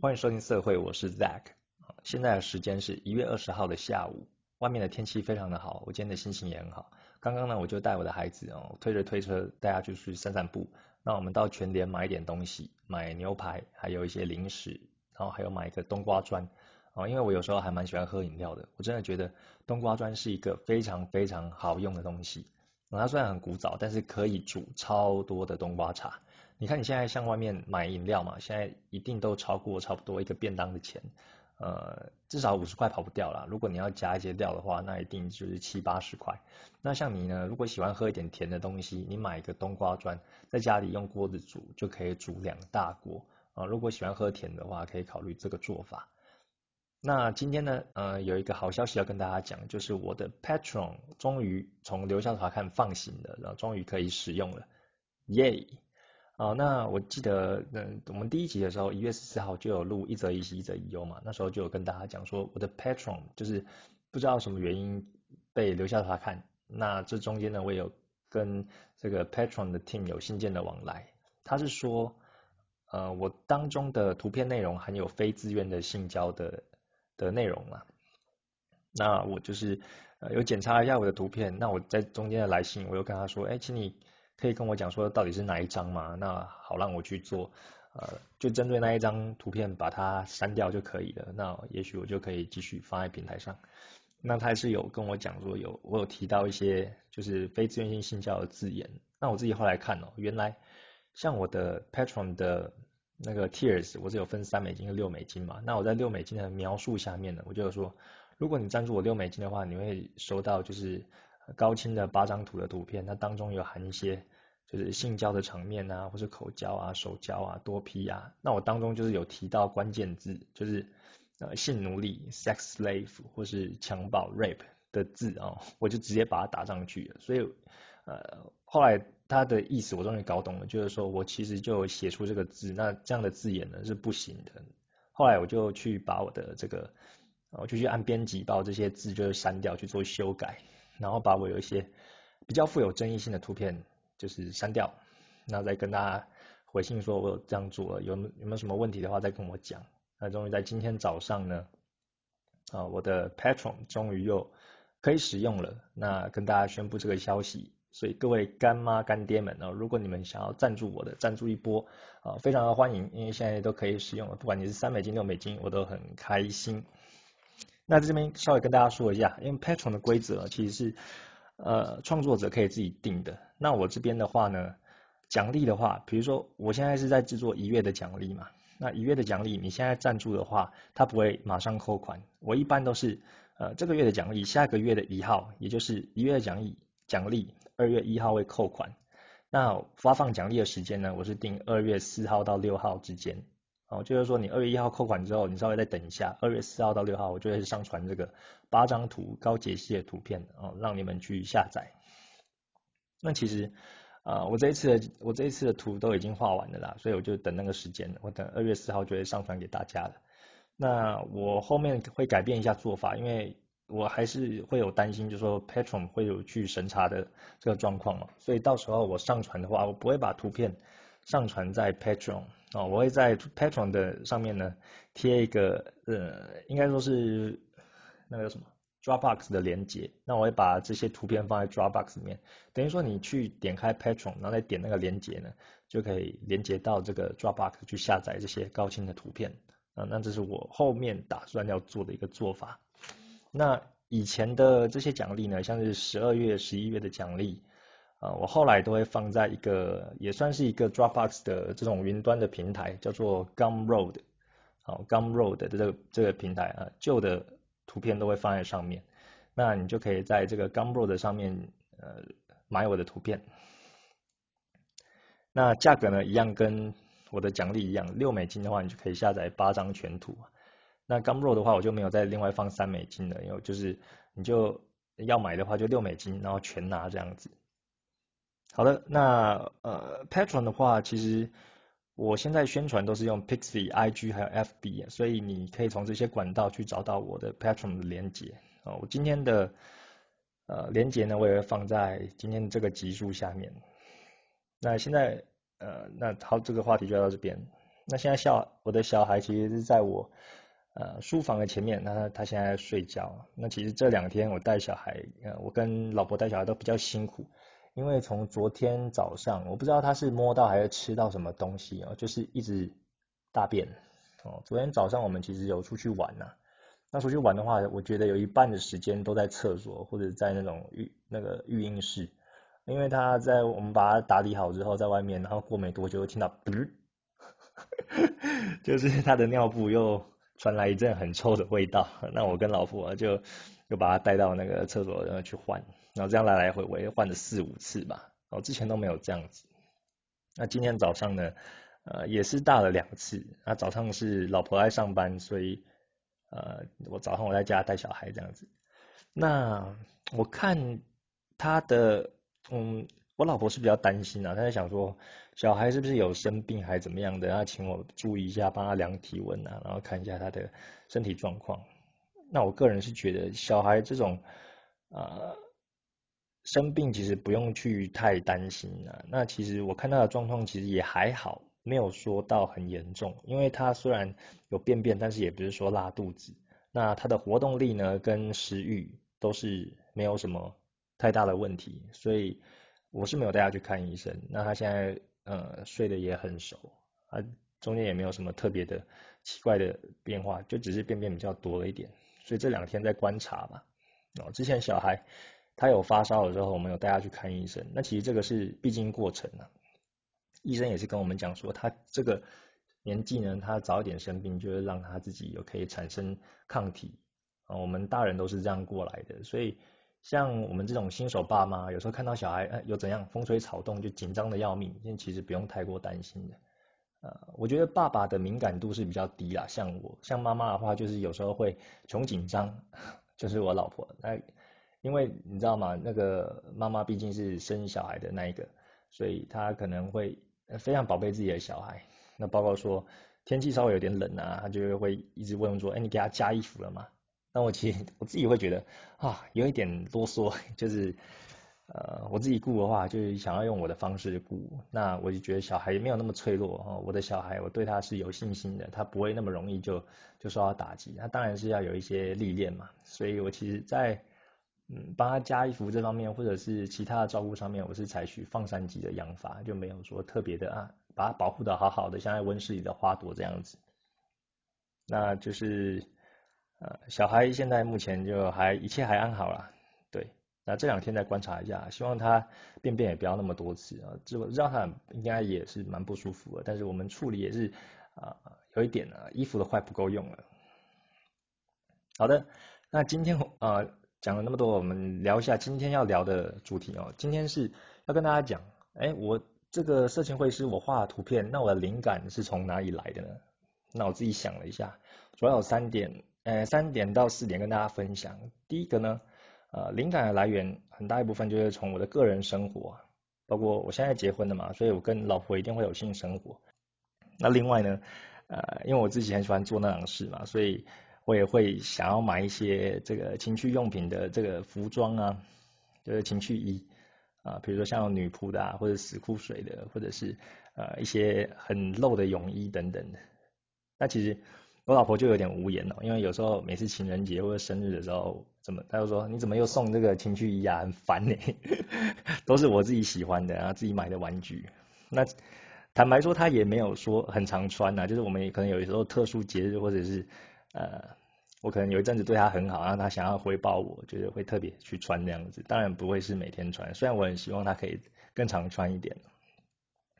欢迎收听社会，我是 Zack。现在的时间是一月二十号的下午，外面的天气非常的好，我今天的心情也很好。刚刚呢，我就带我的孩子哦，推着推车带他去去散散步。那我们到全联买一点东西，买牛排，还有一些零食，然后还有买一个冬瓜砖哦，因为我有时候还蛮喜欢喝饮料的。我真的觉得冬瓜砖是一个非常非常好用的东西。它虽然很古早，但是可以煮超多的冬瓜茶。你看你现在像外面买饮料嘛，现在一定都超过差不多一个便当的钱，呃，至少五十块跑不掉啦。如果你要加一些料的话，那一定就是七八十块。那像你呢，如果喜欢喝一点甜的东西，你买一个冬瓜砖，在家里用锅子煮就可以煮两大锅啊。如果喜欢喝甜的话，可以考虑这个做法。那今天呢，呃，有一个好消息要跟大家讲，就是我的 Patron 终于从留校查看放行了，然后终于可以使用了，耶！哦，那我记得，嗯，我们第一集的时候，一月十四号就有录一则一喜一则一忧嘛，那时候就有跟大家讲说，我的 Patron 就是不知道什么原因被留下查看，那这中间呢，我有跟这个 Patron 的 team 有信件的往来，他是说，呃，我当中的图片内容含有非自愿的性交的的内容嘛，那我就是呃有检查一下我的图片，那我在中间的来信，我又跟他说，哎，请你。可以跟我讲说到底是哪一张吗？那好让我去做，呃，就针对那一张图片把它删掉就可以了。那也许我就可以继续放在平台上。那他还是有跟我讲说有我有提到一些就是非自愿性性教的字眼。那我自己后来看哦，原来像我的 Patron 的那个 Tears 我是有分三美金和六美金嘛。那我在六美金的描述下面呢，我就说，如果你赞助我六美金的话，你会收到就是。高清的八张图的图片，那当中有含一些就是性交的场面啊，或是口交啊、手交啊、多批啊。那我当中就是有提到关键字，就是呃性奴隶 （sex slave） 或是强暴 （rape） 的字啊，我就直接把它打上去了。所以呃后来他的意思我终于搞懂了，就是说我其实就写出这个字，那这样的字眼呢是不行的。后来我就去把我的这个，我就去按编辑把这些字就删掉去做修改。然后把我有一些比较富有争议性的图片就是删掉，然后再跟大家回信说我有这样做了，有有没有什么问题的话再跟我讲。那终于在今天早上呢，啊，我的 Patron 终于又可以使用了，那跟大家宣布这个消息。所以各位干妈干爹们啊，如果你们想要赞助我的，赞助一波啊，非常的欢迎，因为现在都可以使用了，不管你是三美金六美金，我都很开心。那在这边稍微跟大家说一下，因为 Patron 的规则其实是，呃，创作者可以自己定的。那我这边的话呢，奖励的话，比如说我现在是在制作一月的奖励嘛，那一月的奖励，你现在赞助的话，它不会马上扣款。我一般都是，呃，这个月的奖励，下个月的一号，也就是一月的奖励，奖励二月一号会扣款。那发放奖励的时间呢，我是定二月四号到六号之间。哦，就是说你二月一号扣款之后，你稍微再等一下，二月四号到六号，我就会上传这个八张图高解析的图片哦，让你们去下载。那其实，啊，我这一次的我这一次的图都已经画完了啦，所以我就等那个时间，我等二月四号就会上传给大家了。那我后面会改变一下做法，因为我还是会有担心，就是说 Patron 会有去审查的这个状况嘛，所以到时候我上传的话，我不会把图片上传在 Patron。哦，我会在 Patron 的上面呢贴一个呃，应该说是那个叫什么 Dropbox 的连接。那我会把这些图片放在 Dropbox 里面，等于说你去点开 Patron，然后再点那个连接呢，就可以连接到这个 Dropbox 去下载这些高清的图片。啊，那这是我后面打算要做的一个做法。那以前的这些奖励呢，像是十二月、十一月的奖励。啊，我后来都会放在一个也算是一个 Dropbox 的这种云端的平台，叫做 Gumroad，好，Gumroad 的这个这个平台啊，旧的图片都会放在上面，那你就可以在这个 Gumroad 上面呃买我的图片，那价格呢一样跟我的奖励一样，六美金的话你就可以下载八张全图，那 Gumroad 的话我就没有再另外放三美金的，因为就是你就要买的话就六美金，然后全拿这样子。好的，那呃，Patron 的话，其实我现在宣传都是用 Pixie、IG 还有 FB，所以你可以从这些管道去找到我的 Patron 的连接啊。我今天的呃连接呢，我也会放在今天这个集数下面。那现在呃，那好，这个话题就到这边。那现在小我的小孩其实是在我呃书房的前面，那他他现在睡觉。那其实这两天我带小孩，呃，我跟老婆带小孩都比较辛苦，因为从昨天早上，我不知道他是摸到还是吃到什么东西啊，就是一直大便哦。昨天早上我们其实有出去玩呐，那出去玩的话，我觉得有一半的时间都在厕所或者在那种育那个育婴室，因为他在我们把他打理好之后，在外面，然后过没多久听到噗。就是他的尿布又传来一阵很臭的味道，那我跟老婆就又把他带到那个厕所然后去换，然后这样来来回回换了四五次吧，我，之前都没有这样子。那今天早上呢，呃，也是大了两次。那早上是老婆在上班，所以呃，我早上我在家带小孩这样子。那我看他的，嗯。我老婆是比较担心啊，她在想说小孩是不是有生病还是怎么样的，然后请我注意一下，帮他量体温啊，然后看一下他的身体状况。那我个人是觉得小孩这种呃生病其实不用去太担心啊。那其实我看他的状况其实也还好，没有说到很严重，因为他虽然有便便，但是也不是说拉肚子。那他的活动力呢跟食欲都是没有什么太大的问题，所以。我是没有带他去看医生，那他现在呃睡得也很熟，啊中间也没有什么特别的奇怪的变化，就只是便便比较多了一点，所以这两天在观察吧。哦，之前小孩他有发烧的时候，我们有带他去看医生，那其实这个是必经过程啊。医生也是跟我们讲说，他这个年纪呢，他早一点生病，就是让他自己有可以产生抗体啊。我们大人都是这样过来的，所以。像我们这种新手爸妈，有时候看到小孩，呃，有怎样风吹草动就紧张的要命，其实不用太过担心的。呃，我觉得爸爸的敏感度是比较低啦，像我，像妈妈的话，就是有时候会穷紧张，就是我老婆，那因为你知道吗？那个妈妈毕竟是生小孩的那一个，所以她可能会非常宝贝自己的小孩。那包括说天气稍微有点冷啊，她就会一直问说，哎，你给他加衣服了吗？那我其实我自己会觉得啊，有一点啰嗦，就是呃，我自己顾的话，就是想要用我的方式顾。那我就觉得小孩没有那么脆弱哦，我的小孩我对他是有信心的，他不会那么容易就就受到打击。那当然是要有一些历练嘛，所以我其实在嗯帮他加衣服这方面，或者是其他的照顾上面，我是采取放山鸡的养法，就没有说特别的啊，把它保护的好好的，像在温室里的花朵这样子。那就是。呃，小孩现在目前就还一切还安好啦，对，那这两天再观察一下，希望他便便也不要那么多次啊，这让他应该也是蛮不舒服的，但是我们处理也是啊，有一点啊，衣服的坏不够用了。好的，那今天啊讲了那么多，我们聊一下今天要聊的主题哦，今天是要跟大家讲，哎，我这个色情绘师我画图片，那我的灵感是从哪里来的呢？那我自己想了一下，主要有三点。呃，三点到四点跟大家分享。第一个呢，呃，灵感的来源很大一部分就是从我的个人生活，包括我现在结婚了嘛，所以我跟老婆一定会有性生活。那另外呢，呃，因为我自己很喜欢做那种事嘛，所以我也会想要买一些这个情趣用品的这个服装啊，就是情趣衣啊，比如说像女仆的啊，或者死裤水的，或者是呃一些很露的泳衣等等的。那其实。我老婆就有点无言哦，因为有时候每次情人节或者生日的时候，怎么她就说你怎么又送这个情趣衣啊，很烦呢，都是我自己喜欢的，然后自己买的玩具。那坦白说，她也没有说很常穿呐，就是我们可能有时候特殊节日或者是呃，我可能有一阵子对她很好，然后她想要回报我，就是会特别去穿那样子。当然不会是每天穿，虽然我很希望她可以更常穿一点。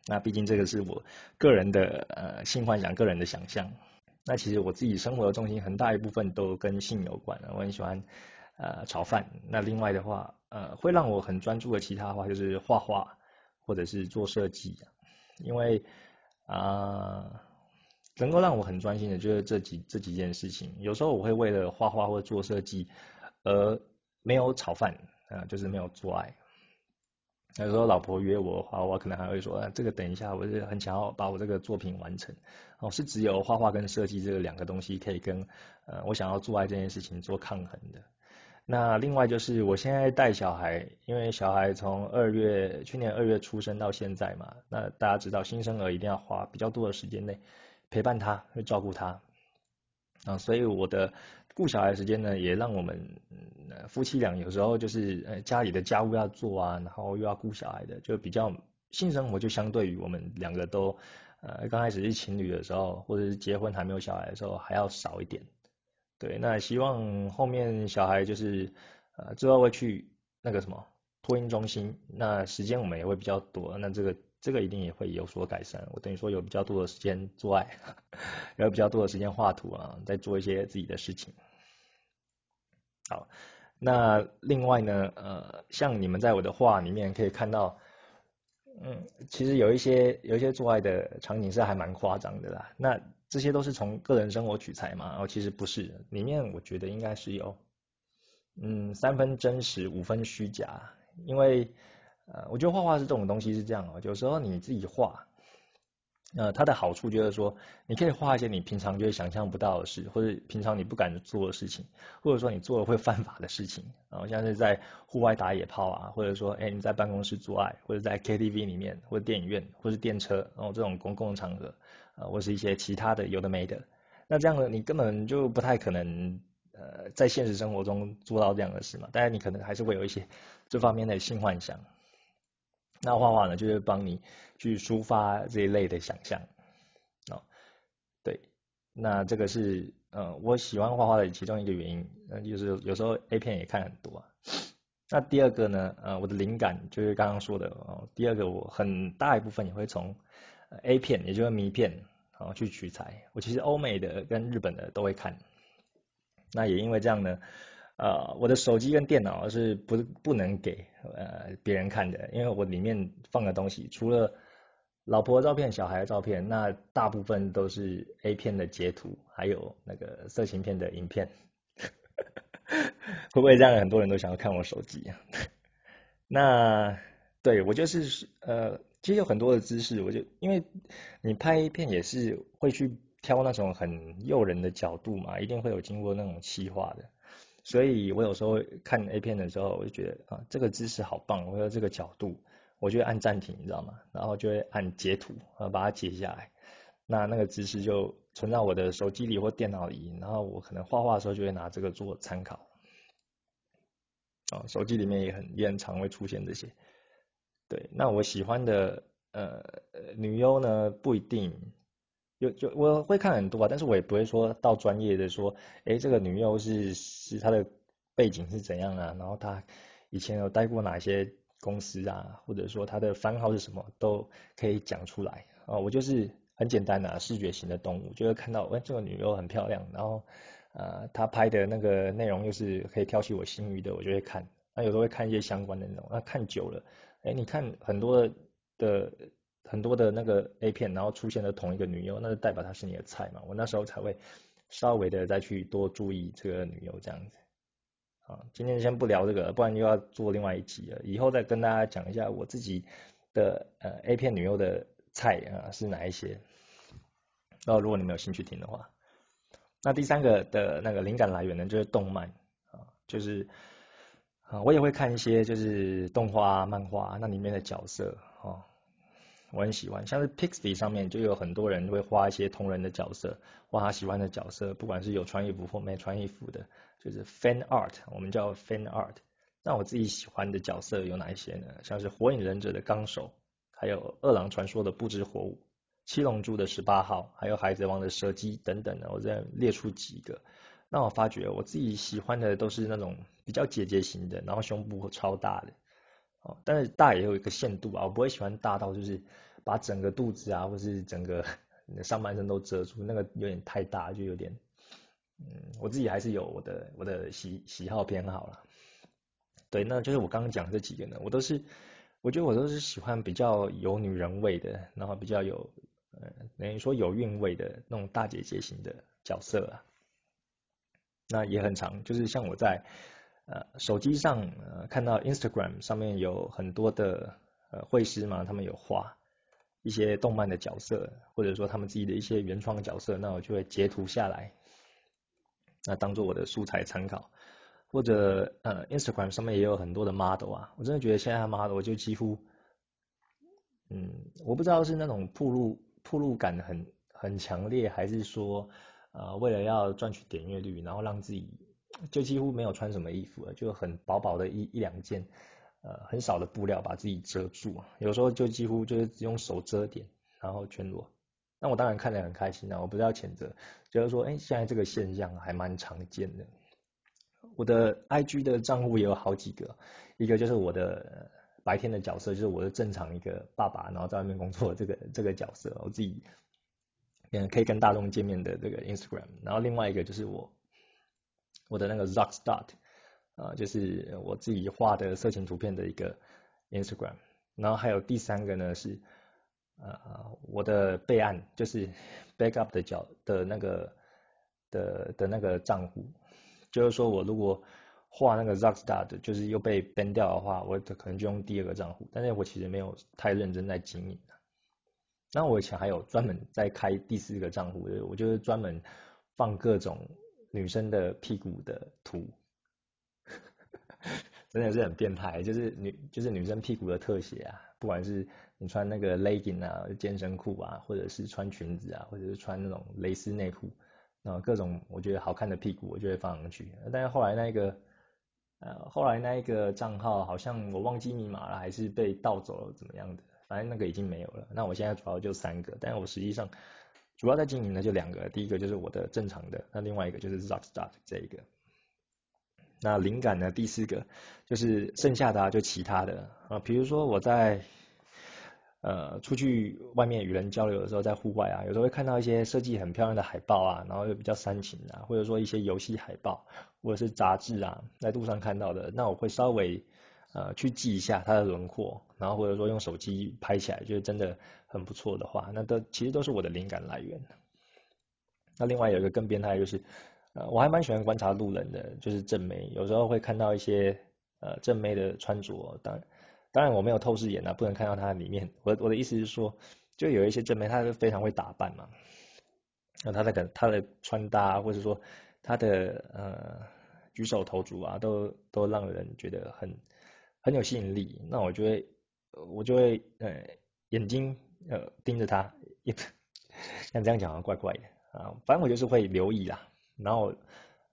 那毕竟这个是我个人的呃性幻想，个人的想象。那其实我自己生活的重心很大一部分都跟性有关我很喜欢呃炒饭。那另外的话，呃，会让我很专注的其他话就是画画或者是做设计，因为啊，能够让我很专心的就是这几这几件事情。有时候我会为了画画或者做设计而没有炒饭啊，就是没有做爱。有时候老婆约我的话，我可能还会说，啊，这个等一下，我是很想要把我这个作品完成。哦，是只有画画跟设计这两个东西可以跟呃我想要做爱这件事情做抗衡的。那另外就是我现在带小孩，因为小孩从二月去年二月出生到现在嘛，那大家知道新生儿一定要花比较多的时间内陪伴他，会照顾他啊，所以我的顾小孩时间呢，也让我们夫妻俩有时候就是呃家里的家务要做啊，然后又要顾小孩的，就比较性生活就相对于我们两个都呃刚开始是情侣的时候，或者是结婚还没有小孩的时候还要少一点。对，那希望后面小孩就是呃之后会去那个什么托婴中心，那时间我们也会比较多，那这个这个一定也会有所改善。我等于说有比较多的时间做爱，有比较多的时间画图啊，在做一些自己的事情。好，那另外呢，呃，像你们在我的画里面可以看到，嗯，其实有一些有一些做爱的场景是还蛮夸张的啦。那这些都是从个人生活取材嘛？然后其实不是，里面我觉得应该是有，嗯，三分真实，五分虚假。因为，呃，我觉得画画是这种东西是这样哦，有时候你自己画，呃，它的好处就是说，你可以画一些你平常就会想象不到的事，或者平常你不敢做的事情，或者说你做了会犯法的事情，然后像是在户外打野炮啊，或者说，哎，你在办公室做爱，或者在 KTV 里面，或者电影院，或是电车，然后这种公共场合。啊，或是一些其他的有的没的，那这样呢，你根本就不太可能，呃，在现实生活中做到这样的事嘛。当然，你可能还是会有一些这方面的性幻想。那画画呢，就是帮你去抒发这一类的想象。哦，对，那这个是，呃，我喜欢画画的其中一个原因，那，就是有时候 A 片也看很多。那第二个呢，呃，我的灵感就是刚刚说的哦，第二个我很大一部分也会从。A 片，也就是迷片，然后去取材。我其实欧美的跟日本的都会看。那也因为这样呢，呃，我的手机跟电脑是不不能给呃别人看的，因为我里面放的东西除了老婆的照片、小孩的照片，那大部分都是 A 片的截图，还有那个色情片的影片。会不会这样？很多人都想要看我手机啊？那对我就是呃。其实有很多的姿势，我就因为你拍一片也是会去挑那种很诱人的角度嘛，一定会有经过那种细化的，所以我有时候看 A 片的时候，我就觉得啊这个姿势好棒，或者这个角度，我就按暂停，你知道吗？然后就会按截图啊把它截下来，那那个姿势就存到我的手机里或电脑里，然后我可能画画的时候就会拿这个做参考，啊手机里面也很也很常会出现这些。对，那我喜欢的呃女优呢不一定，有就我会看很多啊，但是我也不会说到专业的说，哎，这个女优是是她的背景是怎样啊，然后她以前有待过哪些公司啊，或者说她的番号是什么，都可以讲出来啊。我就是很简单的视觉型的动物，就会看到哎这个女优很漂亮，然后呃她拍的那个内容又是可以挑起我心欲的，我就会看。那有时候会看一些相关的内容，那看久了。哎，你看很多的很多的那个 A 片，然后出现了同一个女优，那就代表她是你的菜嘛。我那时候才会稍微的再去多注意这个女优这样子。啊，今天先不聊这个，不然又要做另外一集了。以后再跟大家讲一下我自己的呃 A 片女优的菜啊是哪一些。那如果你们有兴趣听的话，那第三个的那个灵感来源呢，就是动漫啊，就是。啊，我也会看一些就是动画、漫画，那里面的角色哦，我很喜欢。像是 Pixie 上面就有很多人会画一些同人的角色，画他喜欢的角色，不管是有穿衣服或没穿衣服的，就是 Fan Art，我们叫 Fan Art。那我自己喜欢的角色有哪一些呢？像是火影忍者的纲手，还有饿狼传说的不知火舞，七龙珠的十八号，还有海贼王的蛇姬等等的，我再列出几个。那我发觉我自己喜欢的都是那种比较姐姐型的，然后胸部超大的，哦，但是大也有一个限度啊，我不会喜欢大到就是把整个肚子啊，或是整个 上半身都遮住，那个有点太大，就有点，嗯，我自己还是有我的我的喜喜好偏好了。对，那就是我刚刚讲这几个呢，我都是，我觉得我都是喜欢比较有女人味的，然后比较有，呃，等于说有韵味的那种大姐姐型的角色啊。那也很长，就是像我在呃手机上呃看到 Instagram 上面有很多的呃绘师嘛，他们有画一些动漫的角色，或者说他们自己的一些原创角色，那我就会截图下来，那当做我的素材参考。或者呃 Instagram 上面也有很多的 model 啊，我真的觉得现在 model 就几乎，嗯，我不知道是那种铺路铺路感很。很强烈，还是说呃为了要赚取点阅率，然后让自己就几乎没有穿什么衣服，就很薄薄的一一两件，呃很少的布料把自己遮住，有时候就几乎就是只用手遮点，然后全裸。那我当然看得很开心啊，我不是要谴责，就是说，哎，现在这个现象还蛮常见的。我的 IG 的账户也有好几个，一个就是我的白天的角色，就是我的正常一个爸爸，然后在外面工作这个这个角色，我自己嗯可以跟大众见面的这个 Instagram。然后另外一个就是我我的那个 z o c k Start 啊，就是我自己画的色情图片的一个 Instagram。然后还有第三个呢是。呃，我的备案就是 backup 的角的那个的的那个账户，就是说我如果画那个 Zackstar 的，就是又被 ban 掉的话，我可能就用第二个账户。但是我其实没有太认真在经营。那我以前还有专门在开第四个账户，我就是专门放各种女生的屁股的图，真的是很变态，就是女就是女生屁股的特写啊，不管是。你穿那个 legging 啊，健身裤啊，或者是穿裙子啊，或者是穿那种蕾丝内裤，啊，各种我觉得好看的屁股，我就会放上去。但是后来那个，呃，后来那一个账号好像我忘记密码了，还是被盗走了，怎么样的？反正那个已经没有了。那我现在主要就三个，但是我实际上主要在经营的就两个，第一个就是我的正常的，那另外一个就是 Rock Start 这一个。那灵感呢？第四个就是剩下的啊就其他的啊，比如说我在。呃，出去外面与人交流的时候，在户外啊，有时候会看到一些设计很漂亮的海报啊，然后又比较煽情啊，或者说一些游戏海报，或者是杂志啊，在路上看到的，那我会稍微呃去记一下它的轮廓，然后或者说用手机拍起来，就是真的很不错的话，那都其实都是我的灵感来源。那另外有一个更变态就是，呃，我还蛮喜欢观察路人的，就是正妹，有时候会看到一些呃正妹的穿着，当然。当然我没有透视眼啊，不能看到它里面。我我的意思是说，就有一些正妹，她是非常会打扮嘛，那她那个她的穿搭，或者说她的呃举手投足啊，都都让人觉得很很有吸引力。那我就会我就会呃眼睛呃盯着她，像这样讲怪怪的啊，反正我就是会留意啦，然后。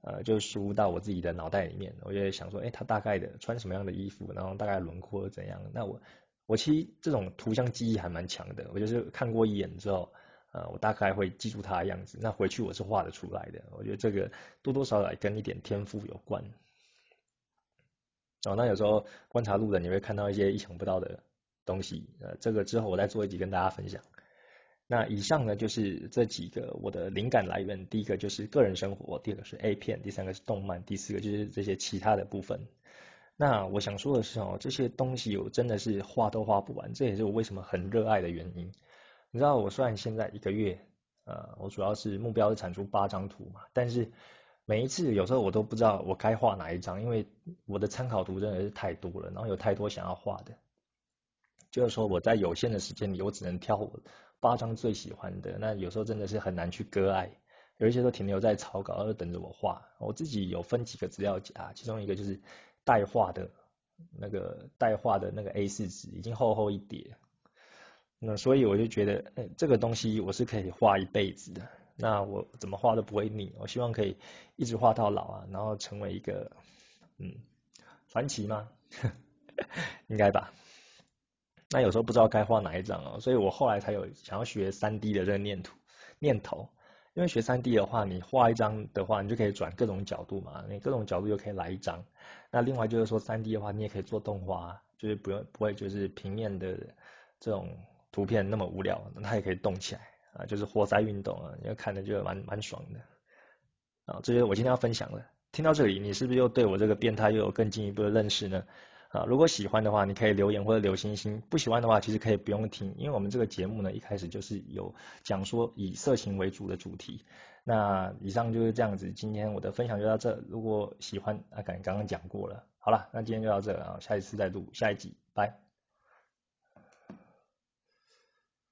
呃，就输入到我自己的脑袋里面，我就想说，哎，他大概的穿什么样的衣服，然后大概轮廓怎样？那我我其实这种图像记忆还蛮强的，我就是看过一眼之后，呃，我大概会记住他的样子，那回去我是画得出来的。我觉得这个多多少少跟一点天赋有关。哦，那有时候观察路人，你会看到一些意想不到的东西，呃，这个之后我再做一集跟大家分享。那以上呢就是这几个我的灵感来源，第一个就是个人生活，第二个是 A 片，第三个是动漫，第四个就是这些其他的部分。那我想说的是哦，这些东西我真的是画都画不完，这也是我为什么很热爱的原因。你知道我虽然现在一个月，呃，我主要是目标是产出八张图嘛，但是每一次有时候我都不知道我该画哪一张，因为我的参考图真的是太多了，然后有太多想要画的，就是说我在有限的时间里，我只能挑我。八张最喜欢的，那有时候真的是很难去割爱，有一些都停留在草稿，就等着我画。我自己有分几个资料夹，其中一个就是代画的那个代画的那个 A4 纸，已经厚厚一叠。那所以我就觉得，哎，这个东西我是可以画一辈子的。那我怎么画都不会腻，我希望可以一直画到老啊，然后成为一个嗯传奇吗？应该吧。那有时候不知道该画哪一张哦，所以我后来才有想要学三 D 的这个念头念头。因为学三 D 的话，你画一张的话，你就可以转各种角度嘛，你各种角度就可以来一张。那另外就是说三 D 的话，你也可以做动画，就是不用不会就是平面的这种图片那么无聊，那它也可以动起来啊，就是活塞运动啊，你看的就蛮蛮爽的。啊，这些我今天要分享的。听到这里，你是不是又对我这个变态又有更进一步的认识呢？啊，如果喜欢的话，你可以留言或者留星星；不喜欢的话，其实可以不用听，因为我们这个节目呢，一开始就是有讲说以色情为主的主题。那以上就是这样子，今天我的分享就到这。如果喜欢，啊，刚刚刚讲过了，好了，那今天就到这了啊，下一次再录下一集，拜。